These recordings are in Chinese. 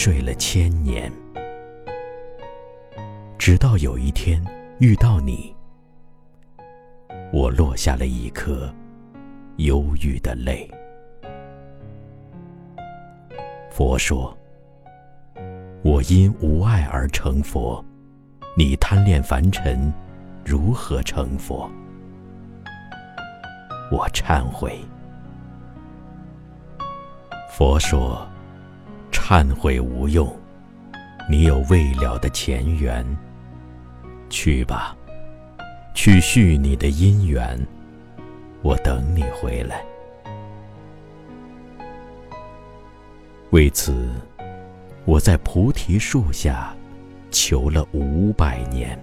睡了千年，直到有一天遇到你，我落下了一颗忧郁的泪。佛说：“我因无爱而成佛，你贪恋凡尘，如何成佛？”我忏悔。佛说：“忏悔无用，你有未了的前缘。去吧，去续你的姻缘。我等你回来。”为此，我在菩提树下求了五百年。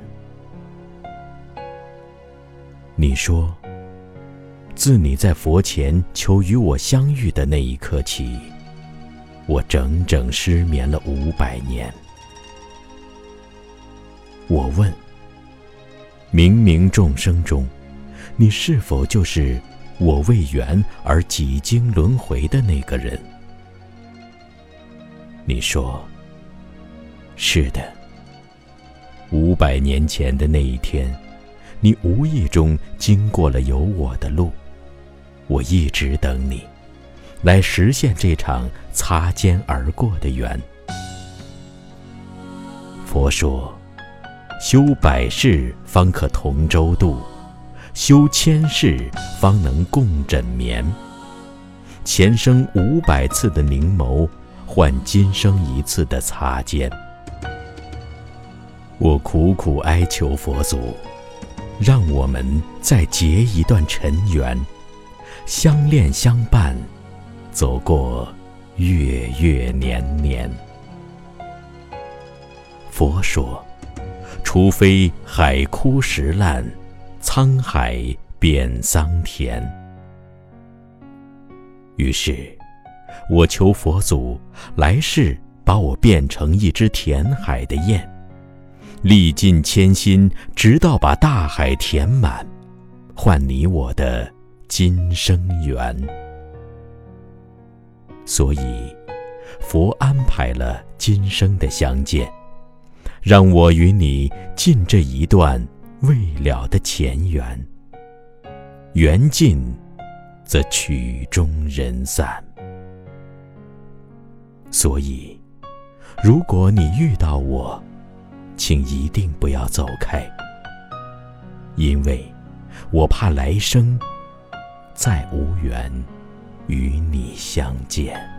你说。自你在佛前求与我相遇的那一刻起，我整整失眠了五百年。我问：冥冥众生中，你是否就是我为缘而几经轮回的那个人？你说：是的。五百年前的那一天，你无意中经过了有我的路。我一直等你，来实现这场擦肩而过的缘。佛说：修百世方可同舟渡，修千世方能共枕眠。前生五百次的凝眸，换今生一次的擦肩。我苦苦哀求佛祖，让我们再结一段尘缘。相恋相伴，走过月月年年。佛说：除非海枯石烂，沧海变桑田。于是，我求佛祖来世把我变成一只填海的雁，历尽千辛，直到把大海填满，换你我的。今生缘，所以佛安排了今生的相见，让我与你尽这一段未了的前缘。缘尽则曲终人散。所以，如果你遇到我，请一定不要走开，因为我怕来生。再无缘与你相见。